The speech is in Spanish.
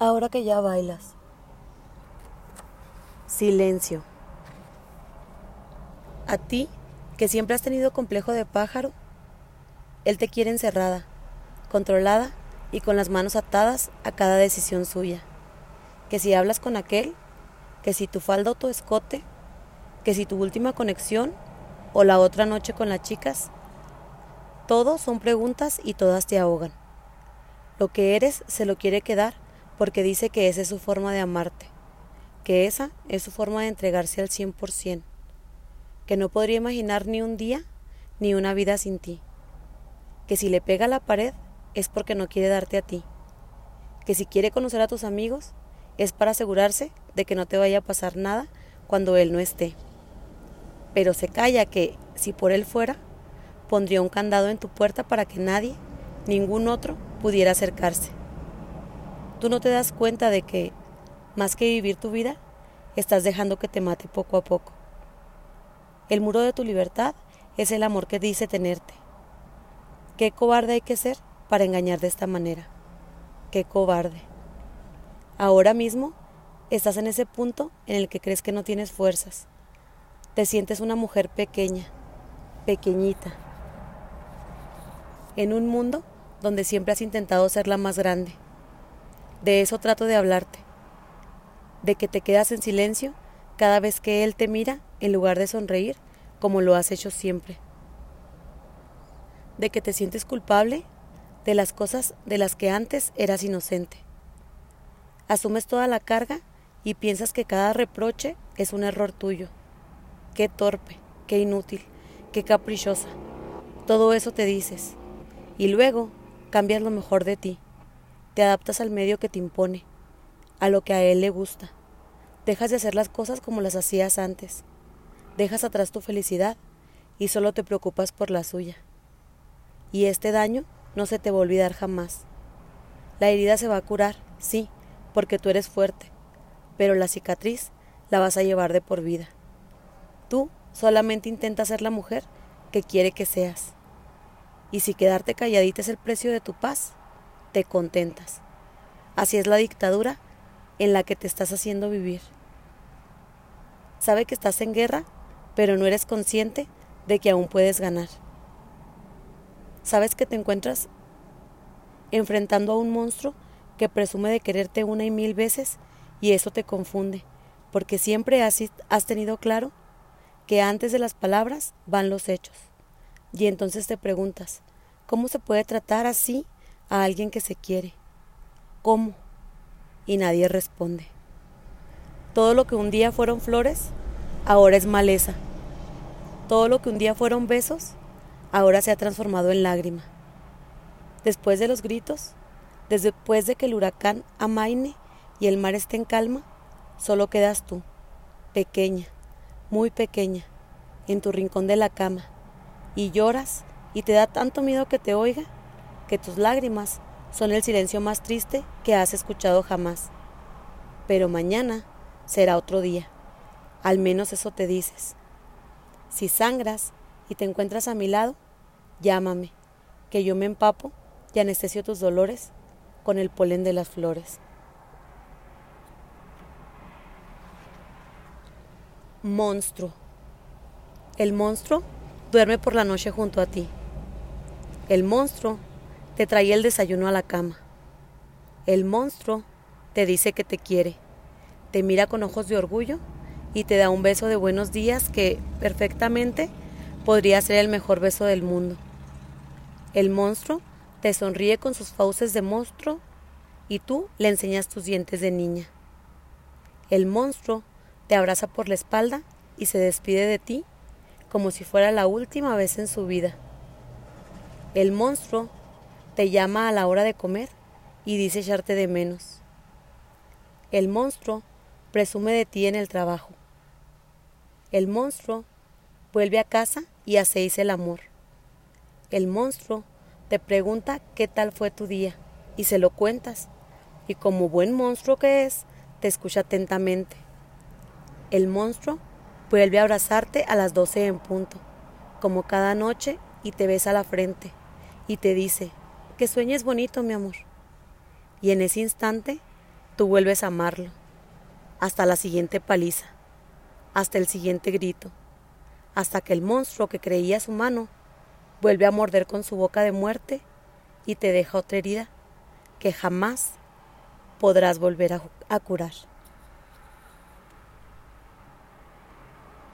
Ahora que ya bailas. Silencio. A ti, que siempre has tenido complejo de pájaro, él te quiere encerrada, controlada y con las manos atadas a cada decisión suya. Que si hablas con aquel, que si tu falda o tu escote, que si tu última conexión o la otra noche con las chicas, todo son preguntas y todas te ahogan. Lo que eres se lo quiere quedar porque dice que esa es su forma de amarte, que esa es su forma de entregarse al cien por cien, que no podría imaginar ni un día ni una vida sin ti, que si le pega a la pared es porque no quiere darte a ti, que si quiere conocer a tus amigos es para asegurarse de que no te vaya a pasar nada cuando él no esté. Pero se calla que, si por él fuera, pondría un candado en tu puerta para que nadie, ningún otro, pudiera acercarse. Tú no te das cuenta de que, más que vivir tu vida, estás dejando que te mate poco a poco. El muro de tu libertad es el amor que dice tenerte. Qué cobarde hay que ser para engañar de esta manera. Qué cobarde. Ahora mismo estás en ese punto en el que crees que no tienes fuerzas. Te sientes una mujer pequeña, pequeñita, en un mundo donde siempre has intentado ser la más grande. De eso trato de hablarte. De que te quedas en silencio cada vez que Él te mira en lugar de sonreír como lo has hecho siempre. De que te sientes culpable de las cosas de las que antes eras inocente. Asumes toda la carga y piensas que cada reproche es un error tuyo. Qué torpe, qué inútil, qué caprichosa. Todo eso te dices. Y luego cambias lo mejor de ti. Te adaptas al medio que te impone, a lo que a él le gusta. Dejas de hacer las cosas como las hacías antes. Dejas atrás tu felicidad y solo te preocupas por la suya. Y este daño no se te va a olvidar jamás. La herida se va a curar, sí, porque tú eres fuerte, pero la cicatriz la vas a llevar de por vida. Tú solamente intenta ser la mujer que quiere que seas. Y si quedarte calladita es el precio de tu paz, te contentas. Así es la dictadura en la que te estás haciendo vivir. Sabe que estás en guerra, pero no eres consciente de que aún puedes ganar. Sabes que te encuentras enfrentando a un monstruo que presume de quererte una y mil veces y eso te confunde, porque siempre has, has tenido claro que antes de las palabras van los hechos. Y entonces te preguntas, ¿cómo se puede tratar así a alguien que se quiere. ¿Cómo? Y nadie responde. Todo lo que un día fueron flores, ahora es maleza. Todo lo que un día fueron besos, ahora se ha transformado en lágrima. Después de los gritos, después de que el huracán amaine y el mar esté en calma, solo quedas tú, pequeña, muy pequeña, en tu rincón de la cama, y lloras y te da tanto miedo que te oiga que tus lágrimas son el silencio más triste que has escuchado jamás. Pero mañana será otro día. Al menos eso te dices. Si sangras y te encuentras a mi lado, llámame, que yo me empapo y anestesio tus dolores con el polen de las flores. Monstruo. El monstruo duerme por la noche junto a ti. El monstruo te traía el desayuno a la cama. El monstruo te dice que te quiere, te mira con ojos de orgullo y te da un beso de buenos días que perfectamente podría ser el mejor beso del mundo. El monstruo te sonríe con sus fauces de monstruo y tú le enseñas tus dientes de niña. El monstruo te abraza por la espalda y se despide de ti como si fuera la última vez en su vida. El monstruo te llama a la hora de comer y dice echarte de menos. El monstruo presume de ti en el trabajo. El monstruo vuelve a casa y hacéis el amor. El monstruo te pregunta qué tal fue tu día y se lo cuentas. Y como buen monstruo que es, te escucha atentamente. El monstruo vuelve a abrazarte a las doce en punto, como cada noche, y te besa la frente, y te dice, que sueñes bonito, mi amor. Y en ese instante tú vuelves a amarlo, hasta la siguiente paliza, hasta el siguiente grito, hasta que el monstruo que creías humano vuelve a morder con su boca de muerte y te deja otra herida que jamás podrás volver a, a curar.